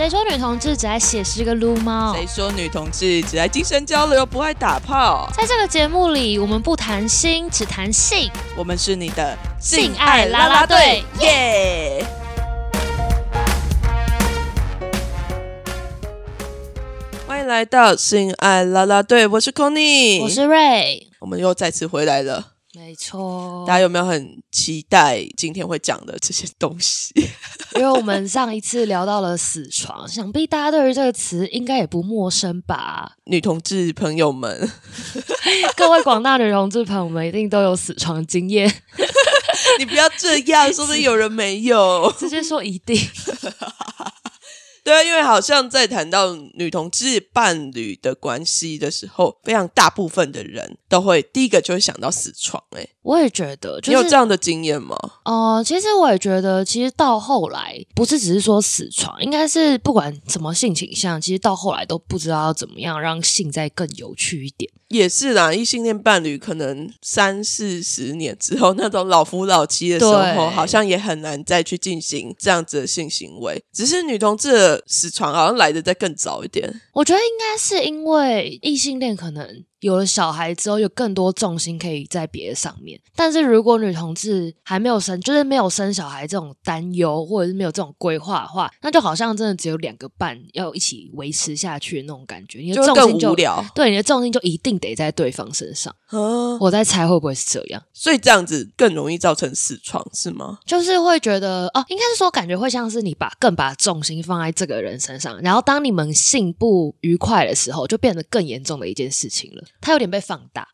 谁说女同志只爱写诗跟撸猫？谁说女同志只爱精神交流，不爱打炮？在这个节目里，我们不谈心，只谈性。我们是你的性爱啦啦队，耶！欢迎来到性爱啦啦队，我是 Conny，我是 Ray，，我们又再次回来了。没错，大家有没有很期待今天会讲的这些东西？因为我们上一次聊到了死床，想必大家对于这个词应该也不陌生吧？女同志朋友们，各位广大女同志朋友们，一定都有死床经验。你不要这样，说不定有人没有，直接说一定。对啊，因为好像在谈到女同志伴侣的关系的时候，非常大部分的人都会第一个就会想到死床。哎，我也觉得，你有这样的经验吗？哦，其实我也觉得，其实到后来不是只是说死床，应该是不管什么性倾向，其实到后来都不知道要怎么样让性再更有趣一点。也是啦，异性恋伴侣可能三四十年之后，那种老夫老妻的时候，好像也很难再去进行这样子的性行为。只是女同志的死床好像来的再更早一点。我觉得应该是因为异性恋可能。有了小孩之后，有更多重心可以在别的上面。但是如果女同志还没有生，就是没有生小孩这种担忧，或者是没有这种规划的话，那就好像真的只有两个伴要一起维持下去的那种感觉。你的重心就对你的重心就一定得在对方身上。我在猜会不会是这样？所以这样子更容易造成死床是吗？就是会觉得哦，应该是说感觉会像是你把更把重心放在这个人身上，然后当你们性不愉快的时候，就变得更严重的一件事情了。它有点被放大，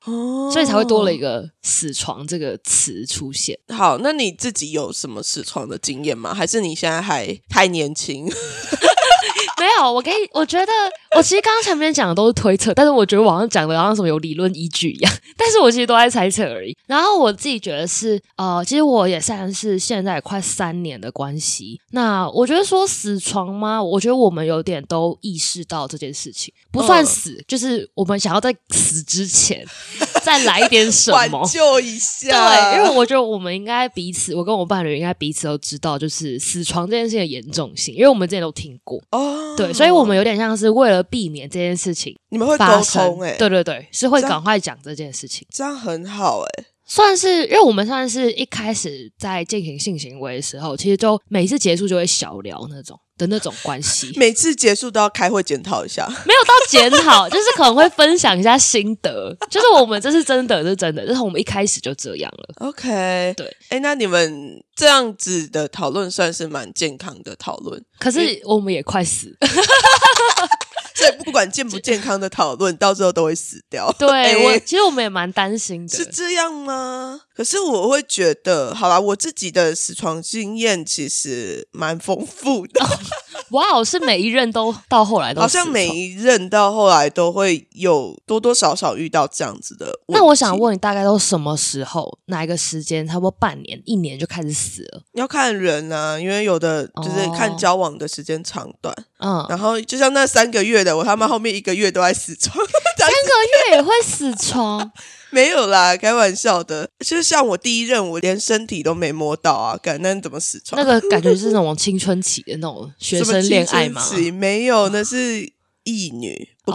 所以才会多了一个“死床”这个词出现。好，那你自己有什么死床的经验吗？还是你现在还太年轻？没有，我可以，我觉得我其实刚刚前面讲的都是推测，但是我觉得网上讲的好像什么有理论依据一样，但是我其实都在猜测而已。然后我自己觉得是，呃，其实我也算是现在快三年的关系。那我觉得说死床吗？我觉得我们有点都意识到这件事情不算死，就是我们想要在死之前再来一点什么 挽救一下。对，因为我觉得我们应该彼此，我跟我伴侣应该彼此都知道，就是死床这件事情的严重性，因为我们之前都听过哦。对，所以我们有点像是为了避免这件事情，你们会沟通哎，对对对，是会赶快讲这件事情，这样很好哎，算是因为我们算是一开始在进行性行为的时候，其实就每次结束就会小聊那种。的那种关系，每次结束都要开会检讨一下，没有到检讨，就是可能会分享一下心得，就是我们这是真的，是真的，就是我们一开始就这样了。OK，对，哎，那你们这样子的讨论算是蛮健康的讨论，可是我们也快死。所以不管健不健康的讨论，到最后都会死掉。对我，其实我们也蛮担心的。是这样吗？可是我会觉得，好啦，我自己的死床经验其实蛮丰富的。哇，是每一任都到后来都好像每一任到后来都会有多多少少遇到这样子的。那我想问你，大概都什么时候？哪一个时间？差不多半年、一年就开始死了？要看人啊，因为有的就是看交往的时间长短。嗯，然后就像那三个月的，我他妈后面一个月都在死床，三个月也会死床。没有啦，开玩笑的。就像我第一任，我连身体都没摸到啊，感那怎么死床？那个感觉是那种青春期的那种学生恋爱吗？没有，那是异女不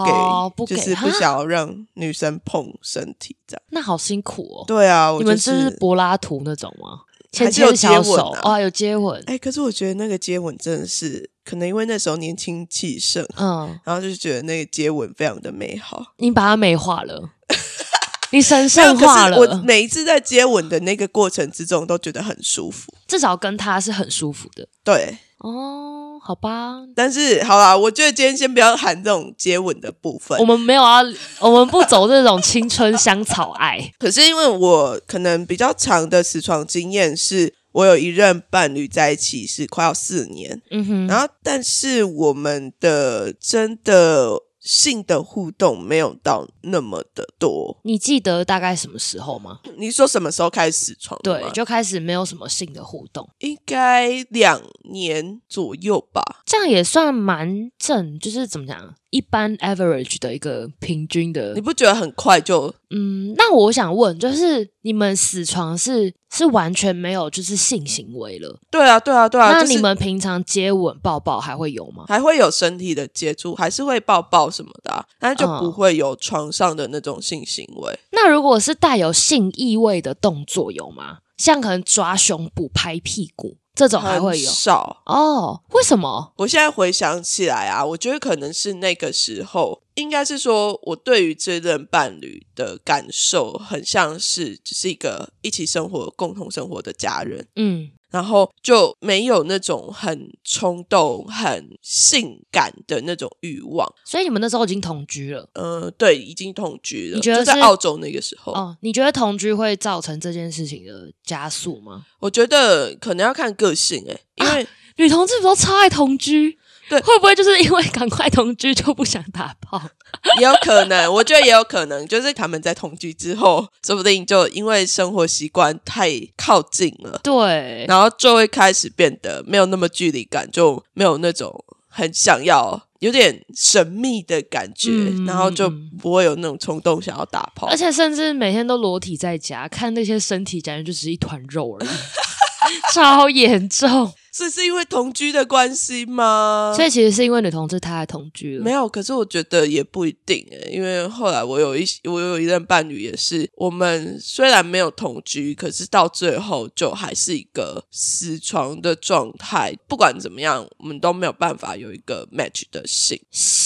给，就是不想要让女生碰身体这样。那好辛苦哦。对啊，你们是柏拉图那种吗？牵牵小手啊，有接吻。哎，可是我觉得那个接吻真的是，可能因为那时候年轻气盛，嗯，然后就是觉得那个接吻非常的美好。你把它美化了。你神圣化了。我每一次在接吻的那个过程之中，都觉得很舒服。至少跟他是很舒服的。对。哦，好吧。但是，好啦，我觉得今天先不要谈这种接吻的部分。我们没有啊，我们不走这种青春香草爱。可是，因为我可能比较长的死床经验，是我有一任伴侣在一起是快要四年。嗯哼。然后，但是我们的真的。性的互动没有到那么的多，你记得大概什么时候吗？你说什么时候开始床？对，就开始没有什么性的互动，应该两年左右吧，这样也算蛮正，就是怎么讲，一般 average 的一个平均的。你不觉得很快就？嗯，那我想问，就是你们死床是是完全没有就是性行为了？对啊，对啊，对啊。那你们平常接吻抱抱还会有吗？还会有身体的接触，还是会抱抱什么的，但是就不会有床上的那种性行为。那如果是带有性意味的动作有吗？像可能抓胸部、拍屁股这种还会有少哦？为什么？我现在回想起来啊，我觉得可能是那个时候，应该是说我对于这任伴侣的感受，很像是只是一个一起生活、共同生活的家人。嗯。然后就没有那种很冲动、很性感的那种欲望，所以你们那时候已经同居了。呃，对，已经同居了。你觉得在澳洲那个时候？哦，你觉得同居会造成这件事情的加速吗？我觉得可能要看个性诶，因为女同志不都超爱同居？对，会不会就是因为赶快同居就不想打炮？也有可能，我觉得也有可能，就是他们在同居之后，说不定就因为生活习惯太靠近了，对，然后就会开始变得没有那么距离感，就没有那种很想要、有点神秘的感觉，然后就不会有那种冲动想要打炮，而且甚至每天都裸体在家看那些身体，感觉就只是一团肉而已，超严重。这是因为同居的关系吗？所以其实是因为女同志太爱同居了。没有，可是我觉得也不一定诶，因为后来我有一我有一任伴侣也是，我们虽然没有同居，可是到最后就还是一个死床的状态。不管怎么样，我们都没有办法有一个 match 的性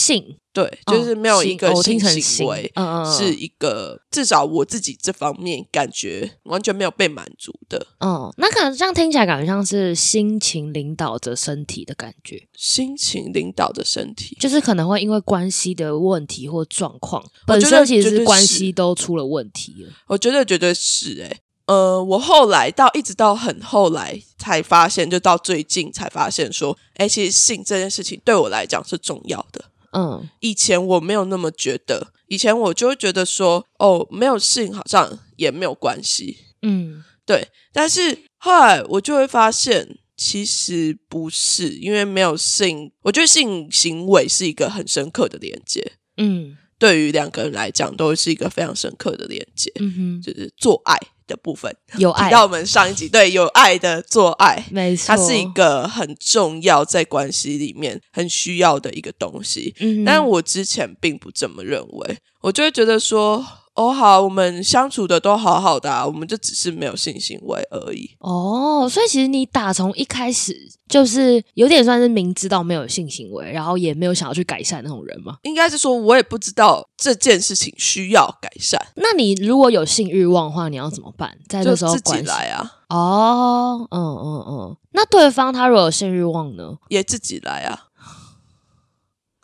性。对，就是没有一个性行为，是一个至少我自己这方面感觉完全没有被满足的。嗯，那可能这样听起来感觉像是心情领导着身体的感觉。心情领导着身体，就是可能会因为关系的问题或状况，本身其实关系都出了问题了。我觉得绝对是哎，呃，我后来到一直到很后来才发现，就到最近才发现说，哎，其实性这件事情对我来讲是重要的。嗯，以前我没有那么觉得，以前我就会觉得说，哦，没有性好像也没有关系，嗯，对。但是后来我就会发现，其实不是，因为没有性，我觉得性行为是一个很深刻的连接，嗯，对于两个人来讲都是一个非常深刻的连接，嗯哼，就是做爱。的部分有爱，到我们上一集对有爱的做爱，没错，它是一个很重要在关系里面很需要的一个东西。嗯，但我之前并不这么认为，我就会觉得说。哦，好，我们相处的都好好的，我们就只是没有性行为而已。哦，所以其实你打从一开始就是有点算是明知道没有性行为，然后也没有想要去改善那种人吗？应该是说，我也不知道这件事情需要改善。那你如果有性欲望的话，你要怎么办？在这时候自己来啊。哦，嗯嗯嗯。那对方他如果有性欲望呢？也自己来啊。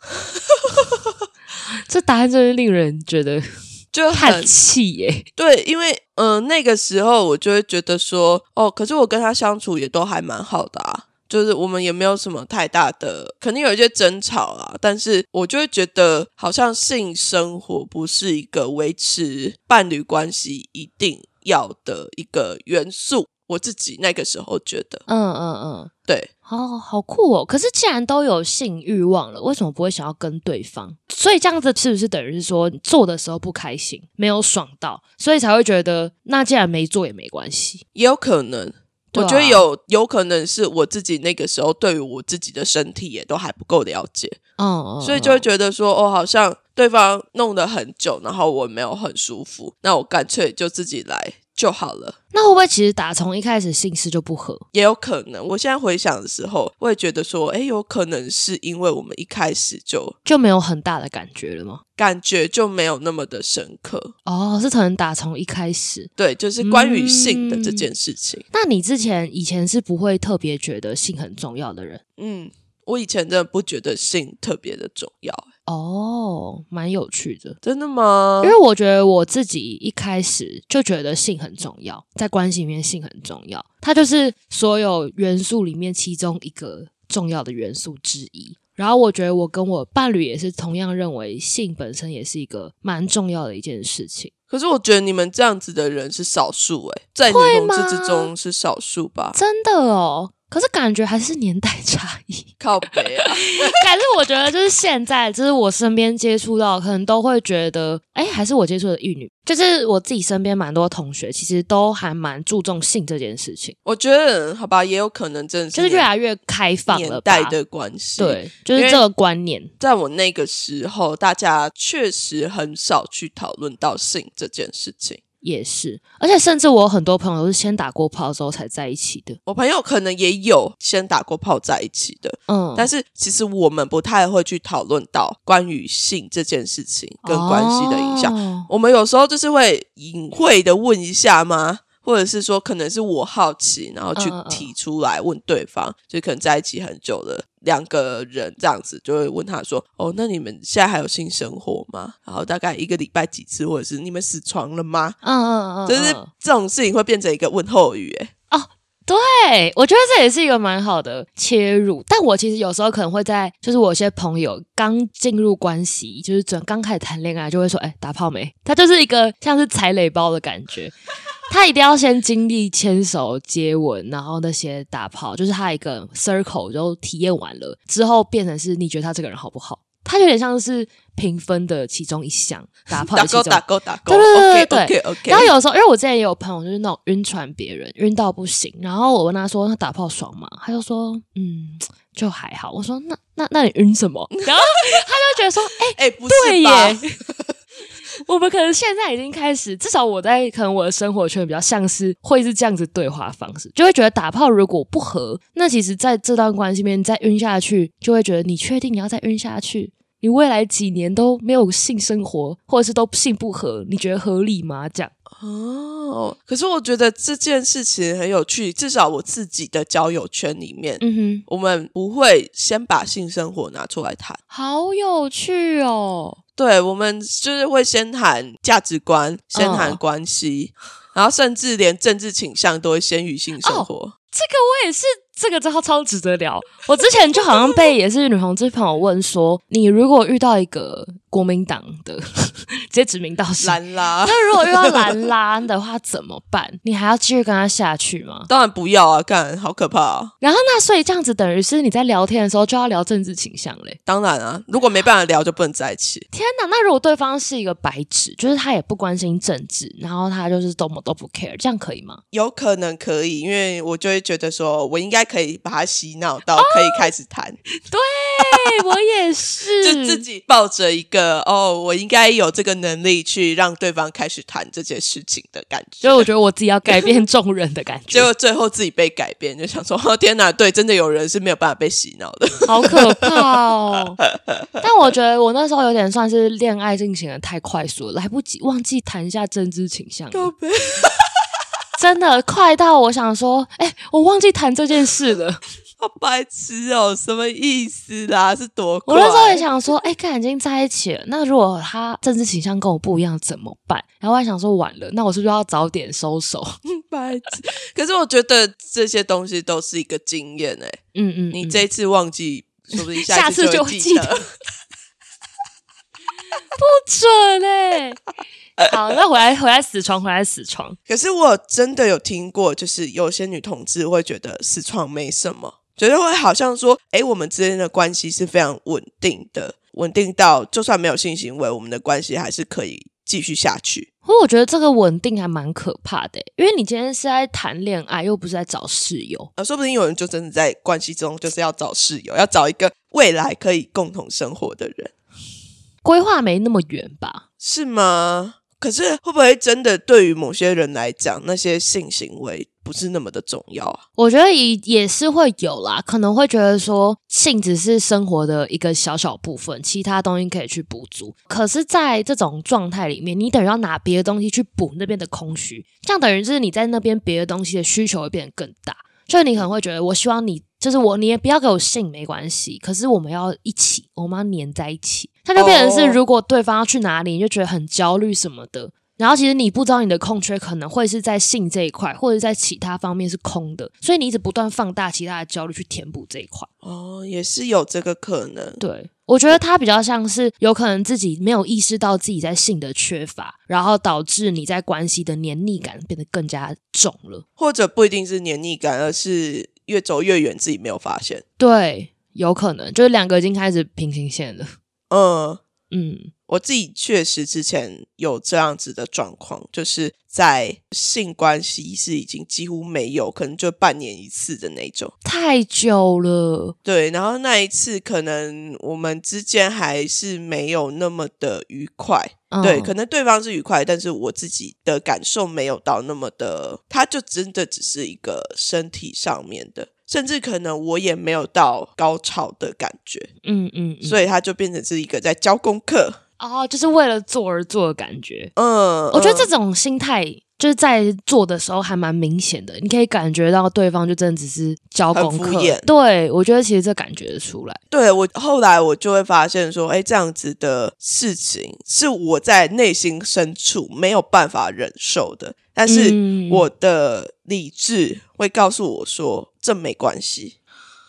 这答案真是令人觉得。就很气耶，对，因为嗯，那个时候我就会觉得说，哦，可是我跟他相处也都还蛮好的啊，就是我们也没有什么太大的，肯定有一些争吵啊，但是我就会觉得，好像性生活不是一个维持伴侣关系一定要的一个元素。我自己那个时候觉得，嗯嗯嗯，对，好好酷哦。可是既然都有性欲望了，为什么不会想要跟对方？所以这样子是不是等于是说做的时候不开心，没有爽到，所以才会觉得那既然没做也没关系？也有可能，我觉得有有可能是我自己那个时候对于我自己的身体也都还不够了解，嗯，所以就会觉得说，哦，好像对方弄得很久，然后我没有很舒服，那我干脆就自己来。就好了。那会不会其实打从一开始姓氏就不合？也有可能。我现在回想的时候，我也觉得说，哎，有可能是因为我们一开始就就没有很大的感觉了吗？感觉就没有那么的深刻。哦，是可能打从一开始，对，就是关于性的这件事情。那你之前以前是不会特别觉得性很重要的人？嗯，我以前真的不觉得性特别的重要。哦，蛮有趣的，真的吗？因为我觉得我自己一开始就觉得性很重要，在关系里面性很重要，它就是所有元素里面其中一个重要的元素之一。然后我觉得我跟我伴侣也是同样认为性本身也是一个蛮重要的一件事情。可是我觉得你们这样子的人是少数，诶，在女同志之中是少数吧？真的哦。可是感觉还是年代差异，靠北啊！但是我觉得就是现在，就是我身边接触到，可能都会觉得，哎，还是我接触的玉女，就是我自己身边蛮多同学，其实都还蛮注重性这件事情。我觉得，好吧，也有可能真的就是越来越开放了，代的关系，对，就是这个观念，在我那个时候，大家确实很少去讨论到性这件事情。也是，而且甚至我很多朋友是先打过炮之后才在一起的。我朋友可能也有先打过炮在一起的，嗯，但是其实我们不太会去讨论到关于性这件事情跟关系的影响。我们有时候就是会隐晦的问一下吗？或者是说，可能是我好奇，然后去提出来问对方，就可能在一起很久了两个人这样子，就会问他说：“哦，那你们现在还有性生活吗？然后大概一个礼拜几次，或者是你们死床了吗？”嗯嗯嗯，就是这种事情会变成一个问候语。哎，哦，对，我觉得这也是一个蛮好的切入。但我其实有时候可能会在，就是我有些朋友刚进入关系，就是准刚开始谈恋爱，就会说：“哎，打炮没？”他就是一个像是踩雷包的感觉。他一定要先经历牵手、接吻，然后那些打炮，就是他一个 circle 就体验完了之后，变成是你觉得他这个人好不好？他有点像是评分的其中一项，打炮 打勾打勾打勾，对对对对对。然后有时候，因为我之前也有朋友就是那种晕船别人，晕到不行，然后我问他说他打炮爽吗？他就说嗯，就还好。我说那那那你晕什么？然后他就觉得说哎 哎，不是耶。我们可能现在已经开始，至少我在可能我的生活圈比较像是会是这样子对话方式，就会觉得打炮如果不合，那其实在这段关系里面再晕下去，就会觉得你确定你要再晕下去？你未来几年都没有性生活，或者是都性不合，你觉得合理吗？这样哦，可是我觉得这件事情很有趣，至少我自己的交友圈里面，嗯哼，我们不会先把性生活拿出来谈，好有趣哦。对，我们就是会先谈价值观，先谈关系，然后甚至连政治倾向都会先于性生活。这个我也是。这个真的超值得聊。我之前就好像被也是女同志朋友问说，你如果遇到一个国民党的，直接指名道姓蓝拉，那如果遇到蓝拉的话怎么办？你还要继续跟他下去吗？当然不要啊，干好可怕。然后那所以这样子等于是你在聊天的时候就要聊政治倾向嘞。当然啊，如果没办法聊就不能在一起。天哪，那如果对方是一个白纸，就是他也不关心政治，然后他就是多么都不 care，这样可以吗？有可能可以，因为我就会觉得说我应该。可以把他洗脑到可以开始谈，对我也是，就自己抱着一个哦，我应该有这个能力去让对方开始谈这件事情的感觉。所以我觉得我自己要改变众人的感觉，结果最后自己被改变，就想说哦天哪，对，真的有人是没有办法被洗脑的，好可怕哦。但我觉得我那时候有点算是恋爱进行的太快速，来不及忘记谈一下政治倾向。真的快到我想说，哎，我忘记谈这件事了，好白痴哦，什么意思啦？是多？我那时候也想说，哎，看已经在一起了，那如果他政治倾向跟我不一样怎么办？然后我还想说，晚了，那我是不是要早点收手？白痴！可是我觉觉得这些东西都是一个经验，哎，嗯嗯，你这次忘记，说不定下次就记得，不准哎。好，那回来回来死床，回来死床。可是我真的有听过，就是有些女同志会觉得死床没什么，觉得会好像说，哎，我们之间的关系是非常稳定的，稳定到就算没有性行为，我们的关系还是可以继续下去。不过我觉得这个稳定还蛮可怕的，因为你今天是在谈恋爱，又不是在找室友啊，说不定有人就真的在关系中就是要找室友，要找一个未来可以共同生活的人，规划没那么远吧？是吗？可是会不会真的对于某些人来讲，那些性行为不是那么的重要啊？我觉得也也是会有啦，可能会觉得说性只是生活的一个小小部分，其他东西可以去补足。可是，在这种状态里面，你等于要拿别的东西去补那边的空虚，这样等于就是你在那边别的东西的需求会变得更大。就你可能会觉得，我希望你就是我，你也不要给我性没关系，可是我们要一起，我们要黏在一起。它就变成是，如果对方要去哪里，你就觉得很焦虑什么的。然后其实你不知道你的空缺可能会是在性这一块，或者在其他方面是空的，所以你一直不断放大其他的焦虑去填补这一块。哦，也是有这个可能。对，我觉得他比较像是有可能自己没有意识到自己在性的缺乏，然后导致你在关系的黏腻感变得更加重了，或者不一定是黏腻感，而是。越走越远，自己没有发现。对，有可能就是两个已经开始平行线了。嗯嗯。我自己确实之前有这样子的状况，就是在性关系是已经几乎没有，可能就半年一次的那种，太久了。对，然后那一次可能我们之间还是没有那么的愉快，对，可能对方是愉快，但是我自己的感受没有到那么的，他就真的只是一个身体上面的。甚至可能我也没有到高潮的感觉，嗯嗯，所以它就变成是一个在教功课。哦，就是为了做而做的感觉。嗯，我觉得这种心态就是在做的时候还蛮明显的，你可以感觉到对方就真的只是教功课。对，我觉得其实这感觉出来。对我后来我就会发现说，哎，这样子的事情是我在内心深处没有办法忍受的。但是我的理智会告诉我说，这没关系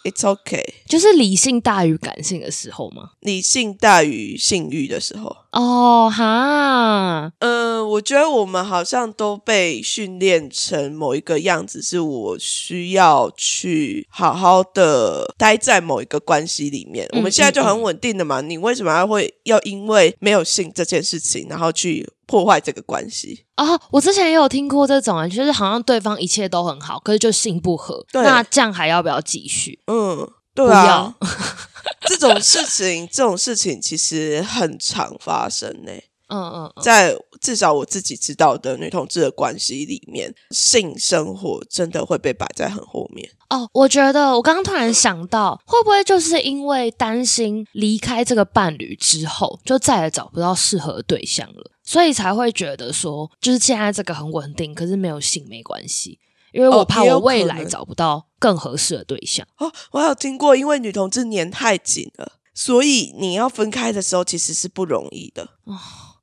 ，It's okay，就是理性大于感性的时候吗？理性大于性欲的时候。哦哈，嗯，我觉得我们好像都被训练成某一个样子，是我需要去好好的待在某一个关系里面。我们现在就很稳定的嘛，你为什么要会要因为没有性这件事情，然后去破坏这个关系啊？我之前也有听过这种啊，就是好像对方一切都很好，可是就性不合，那这样还要不要继续？嗯。对啊，这种事情，这种事情其实很常发生呢。嗯嗯，在至少我自己知道的女同志的关系里面，性生活真的会被摆在很后面。哦，我觉得我刚刚突然想到，会不会就是因为担心离开这个伴侣之后，就再也找不到适合的对象了，所以才会觉得说，就是现在这个很稳定，可是没有性没关系。因为我怕我未来找不到更合适的对象哦，我有听过，因为女同志粘太紧了，所以你要分开的时候其实是不容易的哦。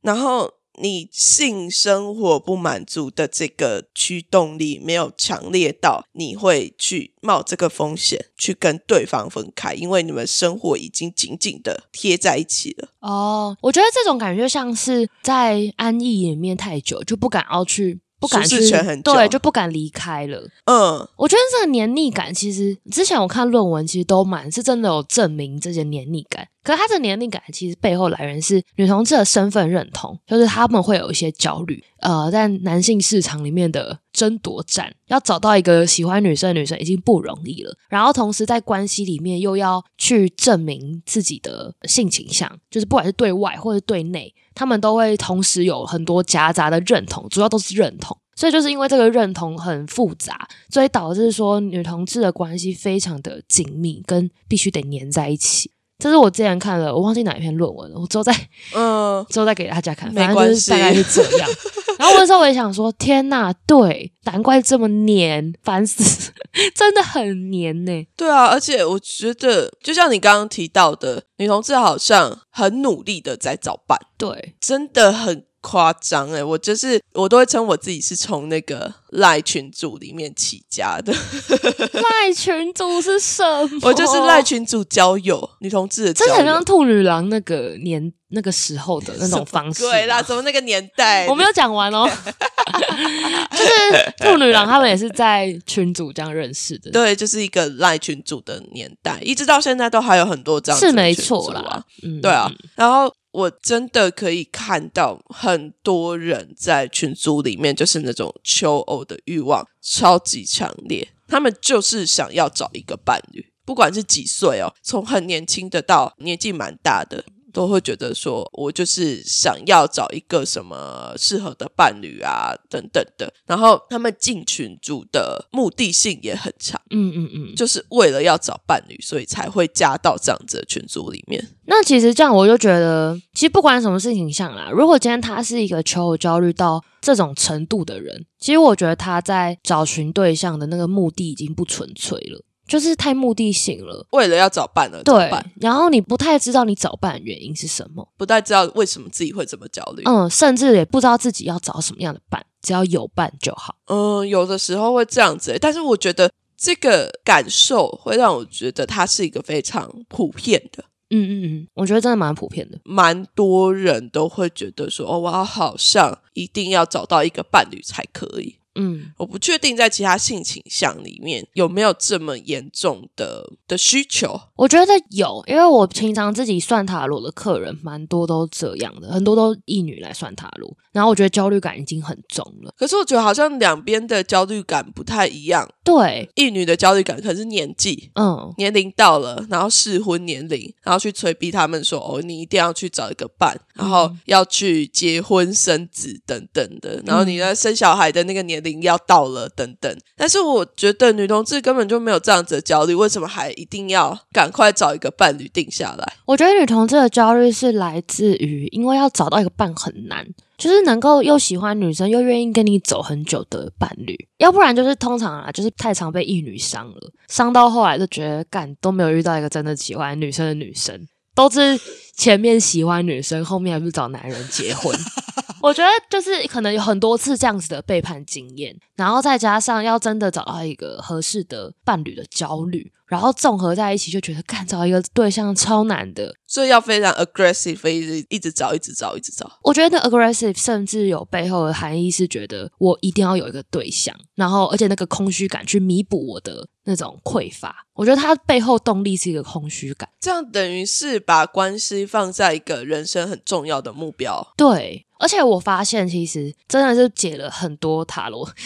然后你性生活不满足的这个驱动力没有强烈到你会去冒这个风险去跟对方分开，因为你们生活已经紧紧的贴在一起了。哦，我觉得这种感觉像是在安逸里面太久，就不敢要去。不敢去，对，就不敢离开了。嗯，我觉得这个黏腻感，其实之前我看论文，其实都蛮是真的有证明这些黏腻感。可是他的年龄感，其实背后来源是女同志的身份认同，就是他们会有一些焦虑。呃，在男性市场里面的争夺战，要找到一个喜欢女生的女生已经不容易了。然后同时在关系里面又要去证明自己的性倾向，就是不管是对外或者对内。他们都会同时有很多夹杂的认同，主要都是认同，所以就是因为这个认同很复杂，所以导致说女同志的关系非常的紧密，跟必须得黏在一起。这是我之前看了，我忘记哪一篇论文了，我之后再嗯 之后再给大家看，反正就是大概是这样。然后那时候我也想说，天呐，对，难怪这么黏，烦死，真的很黏呢。对啊，而且我觉得，就像你刚刚提到的，女同志好像很努力的在找伴，对，真的很。夸张哎，我就是我都会称我自己是从那个赖群组里面起家的。赖群组是什么？我就是赖群组交友女同志，真的很像兔女郎那个年那个时候的那种方式。对啦，怎么那个年代？我没有讲完哦。就是兔女郎他们也是在群组这样认识的。对，就是一个赖群组的年代，一直到现在都还有很多这样是没错啦。嗯，对啊，然后。我真的可以看到很多人在群组里面，就是那种求偶的欲望超级强烈，他们就是想要找一个伴侣，不管是几岁哦，从很年轻的到年纪蛮大的。都会觉得说，我就是想要找一个什么适合的伴侣啊，等等的。然后他们进群组的目的性也很强，嗯嗯嗯，就是为了要找伴侣，所以才会加到这样子的群组里面。那其实这样，我就觉得，其实不管什么事情上啦，如果今天他是一个求偶焦虑到这种程度的人，其实我觉得他在找寻对象的那个目的已经不纯粹了。就是太目的性了，为了要找伴了，对。然后你不太知道你找伴的原因是什么，不太知道为什么自己会这么焦虑，嗯，甚至也不知道自己要找什么样的伴，只要有伴就好。嗯，有的时候会这样子，但是我觉得这个感受会让我觉得它是一个非常普遍的。嗯嗯嗯，我觉得真的蛮普遍的，蛮多人都会觉得说，哦，我好像一定要找到一个伴侣才可以。嗯，我不确定在其他性倾向里面有没有这么严重的的需求。我觉得有，因为我平常自己算塔罗的客人蛮多都这样的，很多都异女来算塔罗，然后我觉得焦虑感已经很重了。可是我觉得好像两边的焦虑感不太一样。对，异女的焦虑感可能是年纪，嗯，年龄到了，然后适婚年龄，然后去催逼他们说，哦，你一定要去找一个伴，然后要去结婚生子等等的，然后你在生小孩的那个年龄要到了等等。但是我觉得女同志根本就没有这样子的焦虑，为什么还一定要赶快找一个伴侣定下来？我觉得女同志的焦虑是来自于，因为要找到一个伴很难。就是能够又喜欢女生又愿意跟你走很久的伴侣，要不然就是通常啊，就是太常被一女伤了，伤到后来就觉得干都没有遇到一个真的喜欢女生的女生，都是前面喜欢女生，后面还不是找男人结婚。我觉得就是可能有很多次这样子的背叛经验，然后再加上要真的找到一个合适的伴侣的焦虑。然后综合在一起，就觉得干找一个对象超难的，所以要非常 aggressive，一直一直找，一直找，一直找。我觉得 aggressive 甚至有背后的含义，是觉得我一定要有一个对象，然后而且那个空虚感去弥补我的那种匮乏。我觉得它背后动力是一个空虚感，这样等于是把关系放在一个人生很重要的目标。对。而且我发现，其实真的是解了很多塔罗，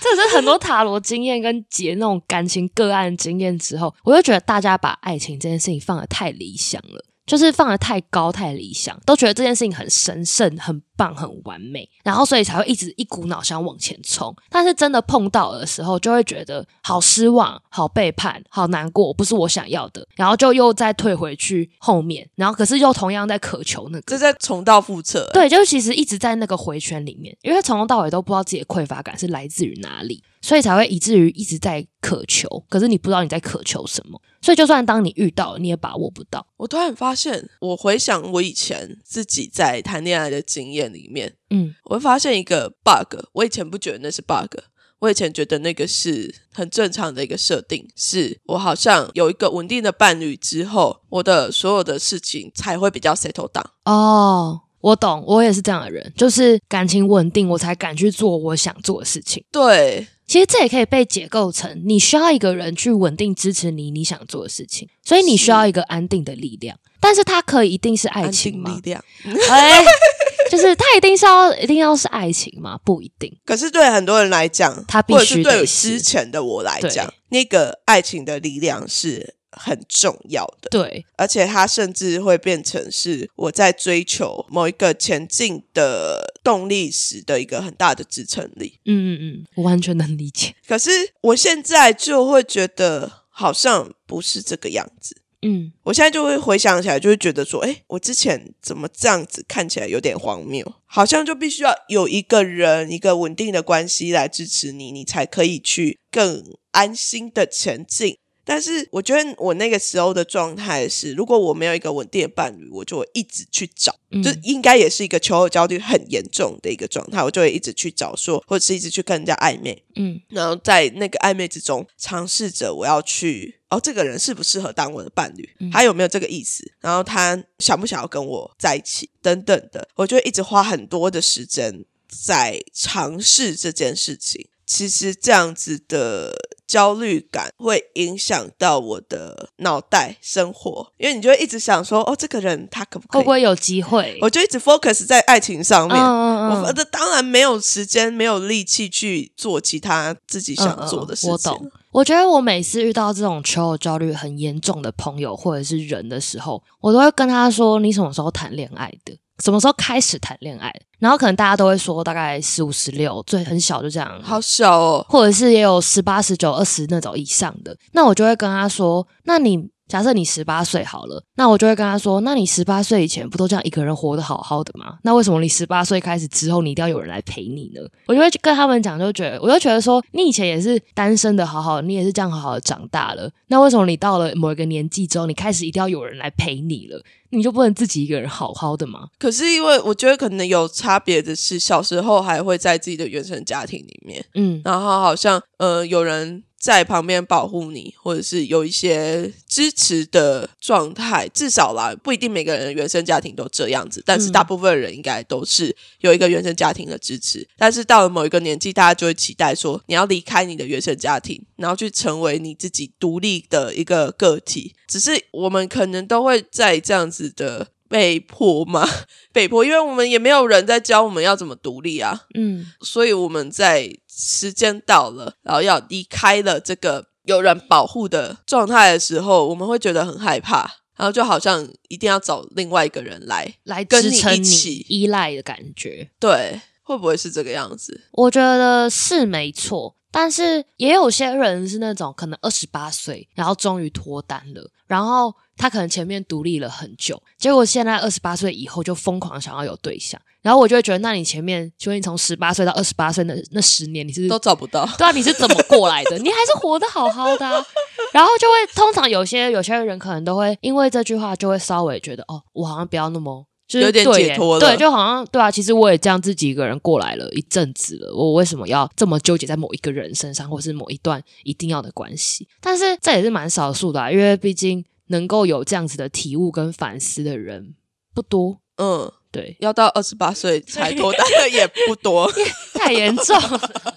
这是很多塔罗经验跟解那种感情个案经验之后，我就觉得大家把爱情这件事情放的太理想了。就是放的太高太理想，都觉得这件事情很神圣、很棒、很完美，然后所以才会一直一股脑想往前冲。但是真的碰到的时候，就会觉得好失望、好背叛、好难过，不是我想要的，然后就又再退回去后面，然后可是又同样在渴求那个，这在重蹈覆辙。对，就其实一直在那个回圈里面，因为从头到尾都不知道自己的匮乏感是来自于哪里。所以才会以至于一直在渴求，可是你不知道你在渴求什么。所以就算当你遇到，你也把握不到。我突然发现，我回想我以前自己在谈恋爱的经验里面，嗯，我会发现一个 bug。我以前不觉得那是 bug，我以前觉得那个是很正常的一个设定，是我好像有一个稳定的伴侣之后，我的所有的事情才会比较 settle down。哦。我懂，我也是这样的人，就是感情稳定，我才敢去做我想做的事情。对，其实这也可以被解构成，你需要一个人去稳定支持你你想做的事情，所以你需要一个安定的力量。但是它可以一定是爱情吗？力量，哎，就是它一定是要一定要是爱情吗？不一定。可是对很多人来讲，他必须对之前的我来讲，那个爱情的力量是。很重要的，对，而且它甚至会变成是我在追求某一个前进的动力时的一个很大的支撑力。嗯嗯嗯，我完全能理解。可是我现在就会觉得好像不是这个样子。嗯，我现在就会回想起来，就会觉得说，哎，我之前怎么这样子看起来有点荒谬？好像就必须要有一个人，一个稳定的关系来支持你，你才可以去更安心的前进。但是我觉得我那个时候的状态是，如果我没有一个稳定的伴侣，我就会一直去找，就应该也是一个求偶焦虑很严重的一个状态，我就会一直去找，说或者是一直去跟人家暧昧，嗯，然后在那个暧昧之中尝试着我要去，哦，这个人适不适合当我的伴侣，他有没有这个意思，然后他想不想要跟我在一起？等等的，我就会一直花很多的时间在尝试这件事情。其实这样子的焦虑感会影响到我的脑袋生活，因为你就会一直想说，哦，这个人他可不可以会不会有机会？我就一直 focus 在爱情上面，我的当然没有时间、没有力气去做其他自己想做的事情。我懂。我觉得我每次遇到这种求偶焦虑很严重的朋友或者是人的时候，我都会跟他说：“你什么时候谈恋爱的？”什么时候开始谈恋爱？然后可能大家都会说大概十五、十六，最很小就这样，好小哦。或者是也有十八、十九、二十那种以上的。那我就会跟他说：那你。假设你十八岁好了，那我就会跟他说：“那你十八岁以前不都这样一个人活得好好的吗？那为什么你十八岁开始之后，你一定要有人来陪你呢？”我就会跟他们讲，就觉得我就觉得说，你以前也是单身的好好，你也是这样好好的长大了。那为什么你到了某一个年纪之后，你开始一定要有人来陪你了？你就不能自己一个人好好的吗？可是因为我觉得可能有差别的是，小时候还会在自己的原生家庭里面，嗯，然后好像呃有人。在旁边保护你，或者是有一些支持的状态。至少啦，不一定每个人的原生家庭都这样子，但是大部分人应该都是有一个原生家庭的支持。但是到了某一个年纪，大家就会期待说，你要离开你的原生家庭，然后去成为你自己独立的一个个体。只是我们可能都会在这样子的。被迫吗？被迫，因为我们也没有人在教我们要怎么独立啊。嗯，所以我们在时间到了，然后要离开了这个有人保护的状态的时候，我们会觉得很害怕，然后就好像一定要找另外一个人来来跟你一起依赖的感觉。对，会不会是这个样子？我觉得是没错。但是也有些人是那种可能二十八岁，然后终于脱单了，然后他可能前面独立了很久，结果现在二十八岁以后就疯狂想要有对象，然后我就会觉得，那你前面，就你从十八岁到二十八岁那那十年，你是都找不到，对啊，你是怎么过来的？你还是活得好好的，然后就会通常有些有些人可能都会因为这句话就会稍微觉得，哦，我好像不要那么。有点解脱了，对，就好像对啊，其实我也这样自己一个人过来了一阵子了，我为什么要这么纠结在某一个人身上，或是某一段一定要的关系？但是这也是蛮少数的，啊因为毕竟能够有这样子的体悟跟反思的人不多。嗯，对，要到二十八岁才脱单的也不多，太严重，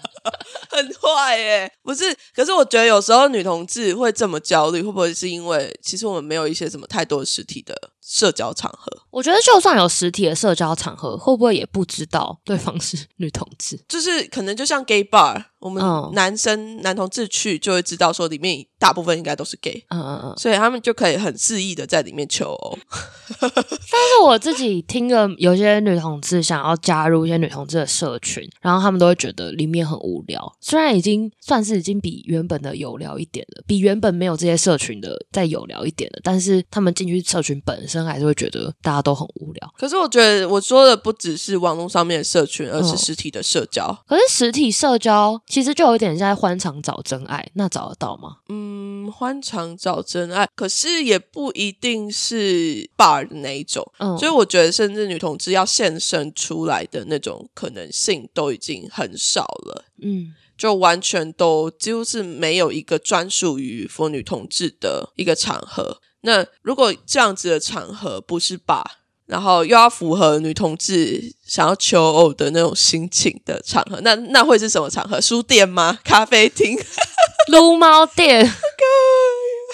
很坏耶。不是，可是我觉得有时候女同志会这么焦虑，会不会是因为其实我们没有一些什么太多实体的？社交场合，我觉得就算有实体的社交场合，会不会也不知道对方是女同志？就是可能就像 gay bar，我们男生男同志去就会知道说里面大部分应该都是 gay，嗯嗯嗯，所以他们就可以很肆意的在里面求偶。但是我自己听了有些女同志想要加入一些女同志的社群，然后他们都会觉得里面很无聊。虽然已经算是已经比原本的有聊一点了，比原本没有这些社群的再有聊一点了，但是他们进去社群本身。还是会觉得大家都很无聊。可是我觉得我说的不只是网络上面的社群，而是实体的社交。可是实体社交其实就有点像在欢场找真爱，那找得到吗？嗯，欢场找真爱，可是也不一定是 bar 的那一种。嗯，所以我觉得，甚至女同志要现身出来的那种可能性都已经很少了。嗯，就完全都几乎是没有一个专属于妇女同志的一个场合。那如果这样子的场合不是把，然后又要符合女同志想要求偶的那种心情的场合，那那会是什么场合？书店吗？咖啡厅？撸猫店？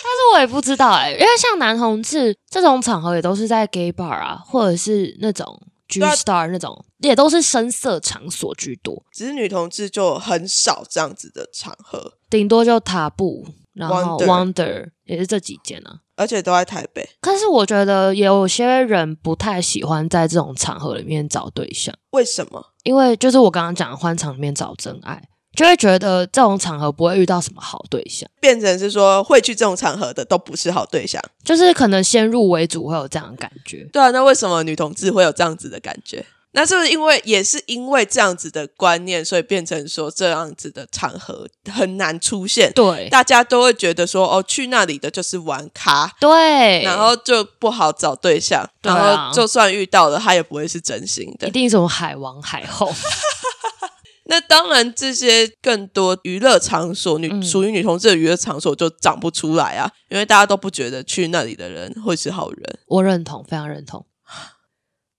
但是我也不知道哎，因为像男同志这种场合也都是在 gay bar 啊，或者是那种 G star 那种，也都是深色场所居多。只是女同志就很少这样子的场合，顶多就塔布，然后 Wonder 也是这几间啊。而且都在台北，可是我觉得有些人不太喜欢在这种场合里面找对象。为什么？因为就是我刚刚讲的欢场里面找真爱，就会觉得这种场合不会遇到什么好对象，变成是说会去这种场合的都不是好对象，就是可能先入为主会有这样的感觉。对啊，那为什么女同志会有这样子的感觉？那是不是因为也是因为这样子的观念，所以变成说这样子的场合很难出现？对，大家都会觉得说，哦，去那里的就是玩咖，对，然后就不好找对象，然后就算遇到了，他也不会是真心的，一定是种海王海后。那当然，这些更多娱乐场所，女属于女同志的娱乐场所就长不出来啊，因为大家都不觉得去那里的人会是好人。我认同，非常认同。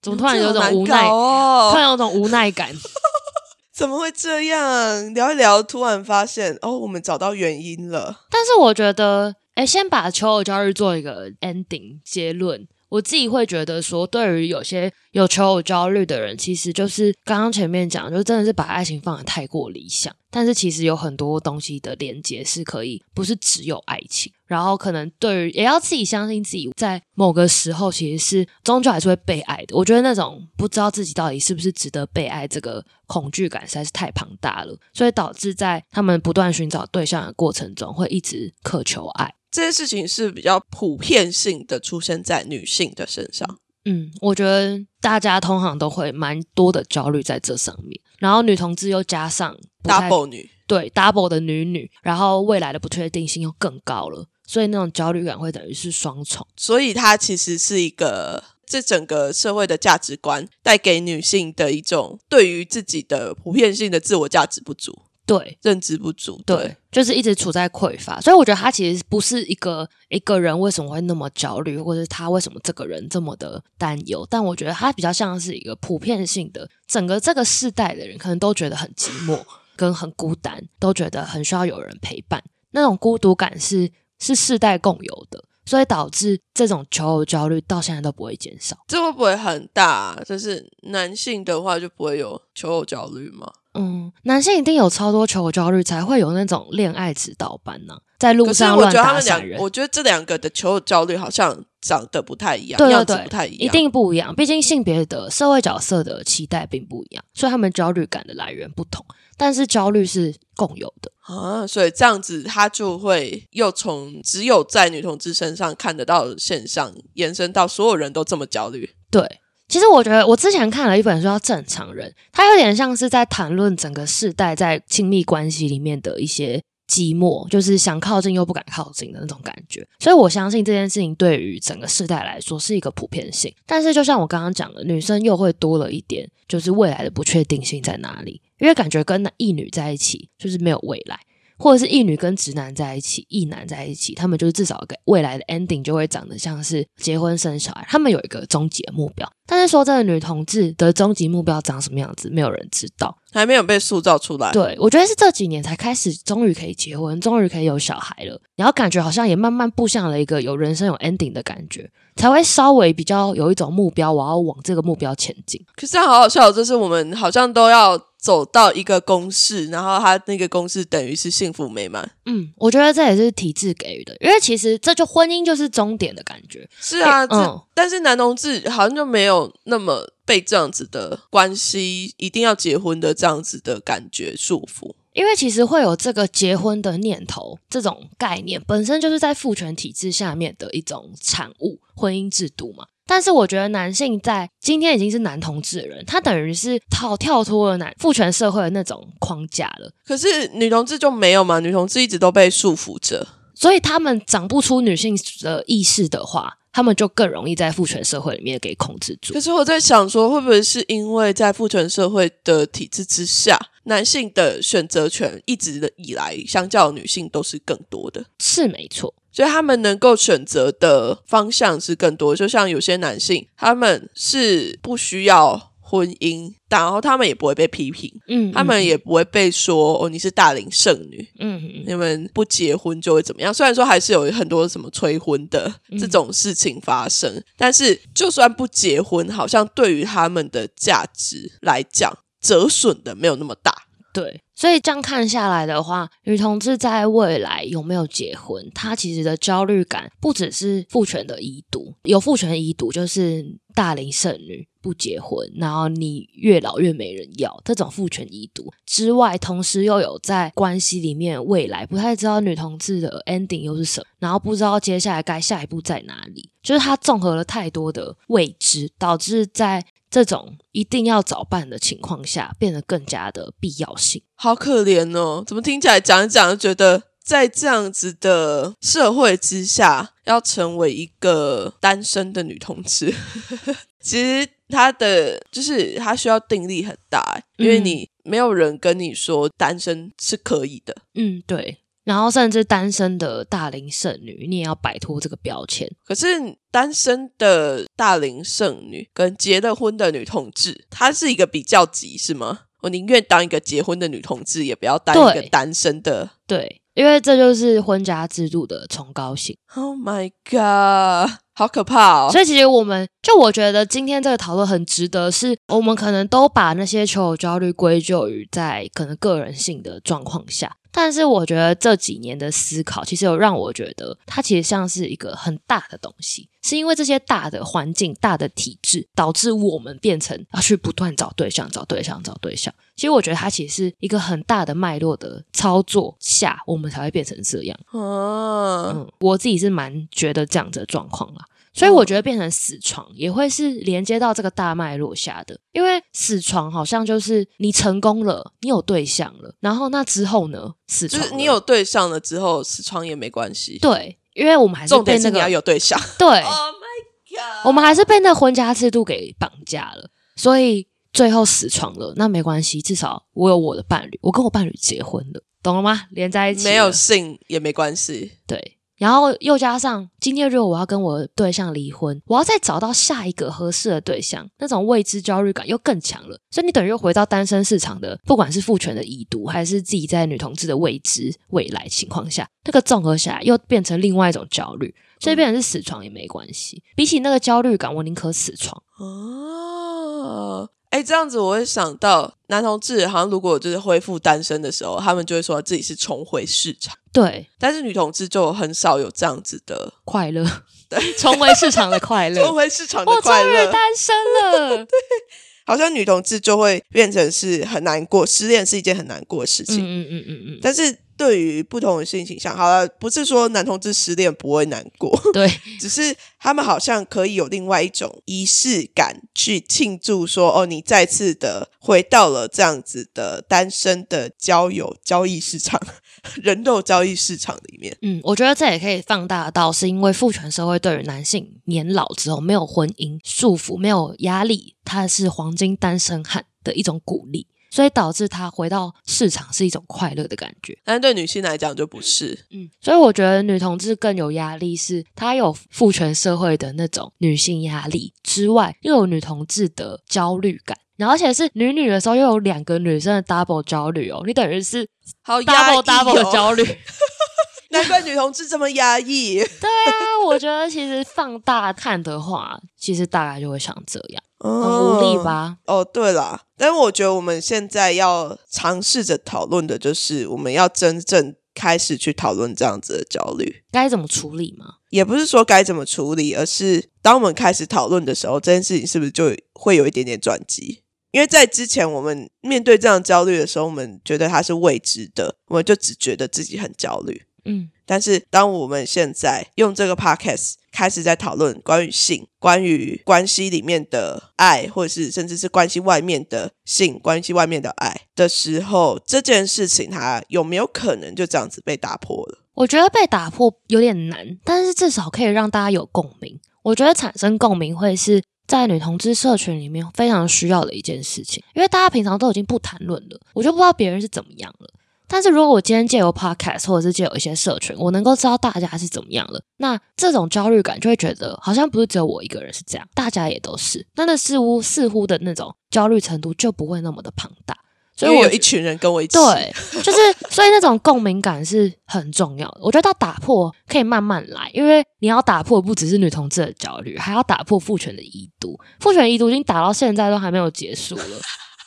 怎么突然有种无奈？哦突然有种无奈感？怎么会这样？聊一聊，突然发现哦，我们找到原因了。但是我觉得，哎，先把求偶焦虑做一个 ending 结论。我自己会觉得说，对于有些有求偶焦虑的人，其实就是刚刚前面讲，就真的是把爱情放的太过理想。但是其实有很多东西的连接是可以，不是只有爱情。然后可能对于也要自己相信自己，在某个时候其实是终究还是会被爱的。我觉得那种不知道自己到底是不是值得被爱，这个恐惧感实在是太庞大了，所以导致在他们不断寻找对象的过程中，会一直渴求爱。这件事情是比较普遍性的出现在女性的身上。嗯，我觉得大家通常都会蛮多的焦虑在这上面。然后女同志又加上 double 女，对 double 的女女，然后未来的不确定性又更高了，所以那种焦虑感会等于是双重。所以它其实是一个这整个社会的价值观带给女性的一种对于自己的普遍性的自我价值不足。对，认知不足，对，就是一直处在匮乏。所以我觉得他其实不是一个一个人为什么会那么焦虑，或者他为什么这个人这么的担忧。但我觉得他比较像是一个普遍性的，整个这个世代的人可能都觉得很寂寞，跟很孤单，都觉得很需要有人陪伴。那种孤独感是是世代共有的。所以导致这种求偶焦虑到现在都不会减少，这会不会很大？就是男性的话就不会有求偶焦虑吗？嗯，男性一定有超多求偶焦虑，才会有那种恋爱指导班呢，在路上乱打散人。我觉得这两个的求偶焦虑好像长得不太一样，对对对，不太一样，一定不一样。毕竟性别的社会角色的期待并不一样，所以他们焦虑感的来源不同。但是焦虑是共有的啊，所以这样子他就会又从只有在女同志身上看得到的现象，延伸到所有人都这么焦虑。对，其实我觉得我之前看了一本书叫《正常人》，它有点像是在谈论整个世代在亲密关系里面的一些寂寞，就是想靠近又不敢靠近的那种感觉。所以我相信这件事情对于整个世代来说是一个普遍性。但是就像我刚刚讲的，女生又会多了一点，就是未来的不确定性在哪里。因为感觉跟那异女在一起就是没有未来，或者是异女跟直男在一起，异男在一起，他们就是至少给未来的 ending 就会长得像是结婚生小孩，他们有一个终极的目标。但是说这个女同志的终极目标长什么样子，没有人知道，还没有被塑造出来。对我觉得是这几年才开始，终于可以结婚，终于可以有小孩了，然后感觉好像也慢慢步向了一个有人生有 ending 的感觉，才会稍微比较有一种目标，我要往这个目标前进。可是好好笑，就是我们好像都要。走到一个公式，然后他那个公式等于是幸福美满。嗯，我觉得这也是体制给予的，因为其实这就婚姻就是终点的感觉。是啊，嗯，但是男同志好像就没有那么被这样子的关系一定要结婚的这样子的感觉束缚。因为其实会有这个结婚的念头，这种概念本身就是在父权体制下面的一种产物，婚姻制度嘛。但是我觉得男性在今天已经是男同志的人，他等于是跳跳脱了男父权社会的那种框架了。可是女同志就没有嘛？女同志一直都被束缚着，所以他们长不出女性的意识的话，他们就更容易在父权社会里面给控制住。可是我在想说，会不会是因为在父权社会的体制之下，男性的选择权一直以来相较女性都是更多的？是没错。所以他们能够选择的方向是更多，就像有些男性，他们是不需要婚姻，然后他们也不会被批评，嗯，他们也不会被说哦你是大龄剩女，嗯，你们不结婚就会怎么样？虽然说还是有很多什么催婚的这种事情发生，但是就算不结婚，好像对于他们的价值来讲，折损的没有那么大。对，所以这样看下来的话，女同志在未来有没有结婚，她其实的焦虑感不只是父权的遗毒，有父权遗毒就是大龄剩女不结婚，然后你越老越没人要这种父权遗毒。之外，同时又有在关系里面未来不太知道女同志的 ending 又是什么，然后不知道接下来该下一步在哪里，就是她综合了太多的未知，导致在。这种一定要早办的情况下，变得更加的必要性。好可怜哦，怎么听起来讲一讲，觉得在这样子的社会之下，要成为一个单身的女同志，其实她的就是她需要定力很大，因为你没有人跟你说单身是可以的。嗯，对。然后，甚至单身的大龄剩女，你也要摆脱这个标签。可是，单身的大龄剩女跟结了婚的女同志，她是一个比较级，是吗？我宁愿当一个结婚的女同志，也不要当一个单身的。对，因为这就是婚家制度的崇高性。Oh my god，好可怕哦！所以，其实我们就我觉得今天这个讨论很值得，是我们可能都把那些求偶焦虑归咎于在可能个人性的状况下。但是我觉得这几年的思考，其实有让我觉得它其实像是一个很大的东西，是因为这些大的环境、大的体制，导致我们变成要去不断找对象、找对象、找对象。其实我觉得它其实是一个很大的脉络的操作下，我们才会变成这样。嗯，我自己是蛮觉得这样子的状况啦。所以我觉得变成死床也会是连接到这个大脉络下的，因为死床好像就是你成功了，你有对象了，然后那之后呢？死床就是你有对象了之后，死床也没关系。对，因为我们还是被那个要有对象。对，Oh my god，我们还是被那婚家制度给绑架了，所以最后死床了，那没关系，至少我有我的伴侣，我跟我伴侣结婚了，懂了吗？连在一起，没有性也没关系，对。然后又加上今天如果我要跟我对象离婚，我要再找到下一个合适的对象，那种未知焦虑感又更强了。所以你等于又回到单身市场的，不管是父权的遗毒，还是自己在女同志的未知未来情况下，那个综合下来又变成另外一种焦虑。所以变成是死床也没关系，比起那个焦虑感，我宁可死床。哦，哎，这样子我会想到男同志好像如果就是恢复单身的时候，他们就会说自己是重回市场。对，但是女同志就很少有这样子的快乐，对，重回市场的快乐，重回市场的快乐。我终于单身了，对，好像女同志就会变成是很难过，失恋是一件很难过的事情。嗯嗯嗯嗯，但是。对于不同的性倾向，好了，不是说男同志失恋不会难过，对，只是他们好像可以有另外一种仪式感去庆祝，说哦，你再次的回到了这样子的单身的交友交易市场、人肉交易市场里面。嗯，我觉得这也可以放大到，是因为父权社会对于男性年老之后没有婚姻束缚、没有压力，他是黄金单身汉的一种鼓励。所以导致他回到市场是一种快乐的感觉，但对女性来讲就不是。嗯，所以我觉得女同志更有压力，是她有父权社会的那种女性压力之外，又有女同志的焦虑感，然后而且是女女的时候又有两个女生的 double 焦虑哦，你等于是好 double double 的焦虑。难怪女同志这么压抑。对啊，我觉得其实放大看的话，其实大概就会想这样，很无力吧？哦，对啦，但是我觉得我们现在要尝试着讨论的，就是我们要真正开始去讨论这样子的焦虑该怎么处理吗？也不是说该怎么处理，而是当我们开始讨论的时候，这件事情是不是就会有一点点转机？因为在之前我们面对这样焦虑的时候，我们觉得它是未知的，我们就只觉得自己很焦虑。嗯，但是当我们现在用这个 podcast 开始在讨论关于性、关于关系里面的爱，或者是甚至是关系外面的性、关系外面的爱的时候，这件事情它有没有可能就这样子被打破了？我觉得被打破有点难，但是至少可以让大家有共鸣。我觉得产生共鸣会是在女同志社群里面非常需要的一件事情，因为大家平常都已经不谈论了，我就不知道别人是怎么样了。但是如果我今天借由 podcast 或者是借由一些社群，我能够知道大家是怎么样了，那这种焦虑感就会觉得好像不是只有我一个人是这样，大家也都是。那那似乎似乎的那种焦虑程度就不会那么的庞大。所以我有一群人跟我一起，对，就是所以那种共鸣感是很重要的。我觉得要打破可以慢慢来，因为你要打破不只是女同志的焦虑，还要打破父权的遗毒。父权遗毒已经打到现在都还没有结束了。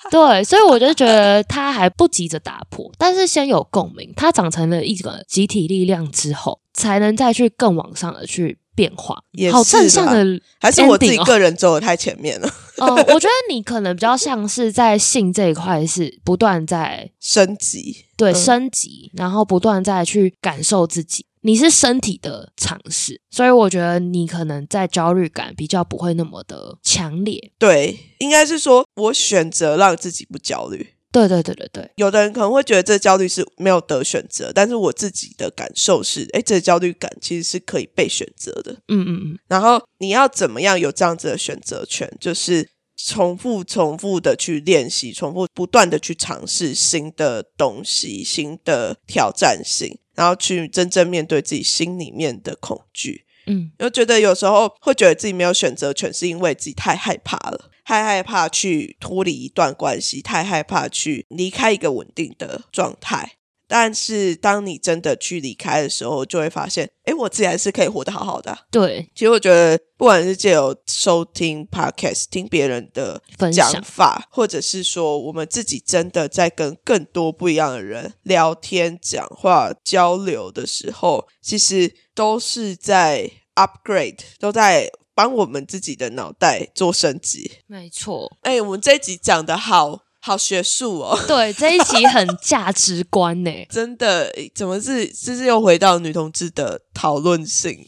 对，所以我就觉得他还不急着打破，但是先有共鸣，他长成了一个集体力量之后，才能再去更往上的去变化。好正向的，还是我自己个人走的太前面了？哦，我觉得你可能比较像是在性这一块是不断在升级，对，升级，然后不断在去感受自己。你是身体的尝试，所以我觉得你可能在焦虑感比较不会那么的强烈。对，应该是说我选择让自己不焦虑。对对对对对，有的人可能会觉得这焦虑是没有得选择，但是我自己的感受是，哎，这焦虑感其实是可以被选择的。嗯嗯嗯。然后你要怎么样有这样子的选择权？就是重复、重复的去练习，重复不断的去尝试新的东西、新的挑战性。然后去真正面对自己心里面的恐惧，嗯，又觉得有时候会觉得自己没有选择权，是因为自己太害怕了，太害怕去脱离一段关系，太害怕去离开一个稳定的状态。但是当你真的去离开的时候，就会发现，哎，我自己还是可以活得好好的。对，其实我觉得，不管是借由收听 podcast，听别人的讲法，或者是说我们自己真的在跟更多不一样的人聊天、讲话、交流的时候，其实都是在 upgrade，都在帮我们自己的脑袋做升级。没错。哎，我们这一集讲的好。好学术哦！对，这一集很价值观呢，真的，怎么是就是又回到女同志的讨论性？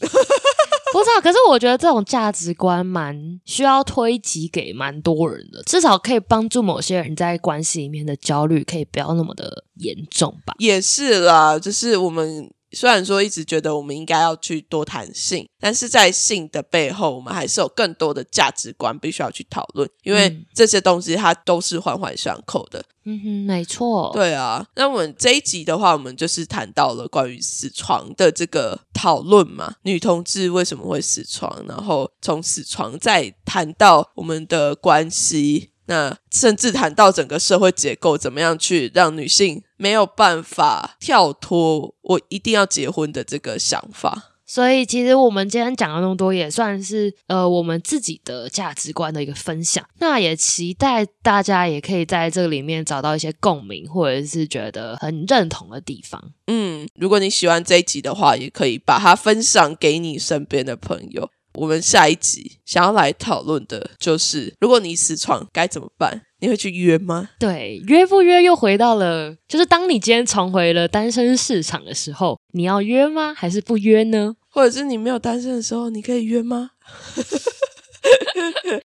不知道，可是我觉得这种价值观蛮需要推及给蛮多人的，至少可以帮助某些人在关系里面的焦虑可以不要那么的严重吧。也是啦，就是我们虽然说一直觉得我们应该要去多谈性，但是在性的背后，我们还是有更多的价值观必须要去讨论，因为这些东西它都是环环相扣的。嗯哼，没错。对啊，那我们这一集的话，我们就是谈到了关于死床的这个讨论嘛，女同志为什么会死床，然后从死床再谈到我们的关系。那甚至谈到整个社会结构，怎么样去让女性没有办法跳脱我一定要结婚的这个想法。所以，其实我们今天讲了那么多，也算是呃我们自己的价值观的一个分享。那也期待大家也可以在这里面找到一些共鸣，或者是觉得很认同的地方。嗯，如果你喜欢这一集的话，也可以把它分享给你身边的朋友。我们下一集想要来讨论的就是，如果你死床该怎么办？你会去约吗？对，约不约又回到了，就是当你今天重回了单身市场的时候，你要约吗？还是不约呢？或者是你没有单身的时候，你可以约吗？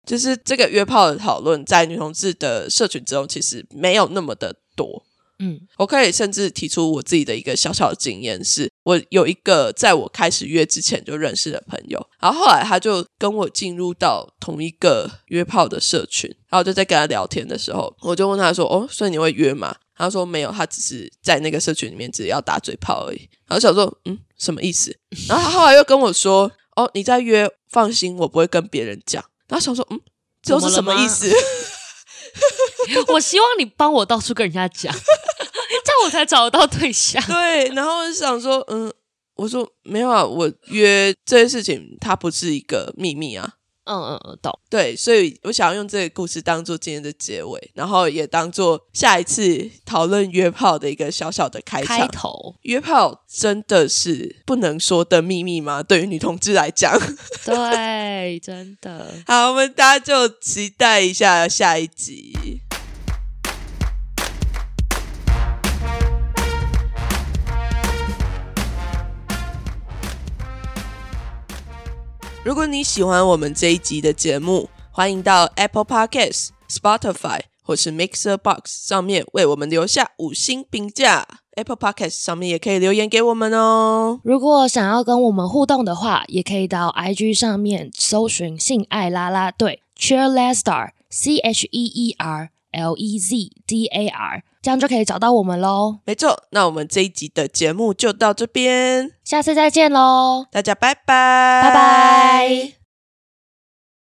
就是这个约炮的讨论，在女同志的社群之中，其实没有那么的多。嗯，我可以甚至提出我自己的一个小小的经验，是我有一个在我开始约之前就认识的朋友，然后后来他就跟我进入到同一个约炮的社群，然后就在跟他聊天的时候，我就问他说：“哦，所以你会约吗？”他说：“没有，他只是在那个社群里面只要打嘴炮而已。”然后想说：“嗯，什么意思？”然后他后来又跟我说：“哦，你在约，放心，我不会跟别人讲。”然后想说：“嗯，这是什么意思？” 我希望你帮我到处跟人家讲，我才找得到对象。对，然后就想说，嗯，我说没有啊，我约这件事情，它不是一个秘密啊。嗯嗯嗯，懂。对，所以我想要用这个故事当做今天的结尾，然后也当做下一次讨论约炮的一个小小的开开头。约炮真的是不能说的秘密吗？对于女同志来讲，对，真的。好，我们大家就期待一下下一集。如果你喜欢我们这一集的节目，欢迎到 Apple Podcasts、Spotify 或是 Mixer Box 上面为我们留下五星评价。Apple Podcasts 上面也可以留言给我们哦。如果想要跟我们互动的话，也可以到 IG 上面搜寻“性爱啦啦队 ”（Cheerleader C H E E R L E Z D A R），这样就可以找到我们喽。没错，那我们这一集的节目就到这边，下次再见喽，大家拜拜，拜拜。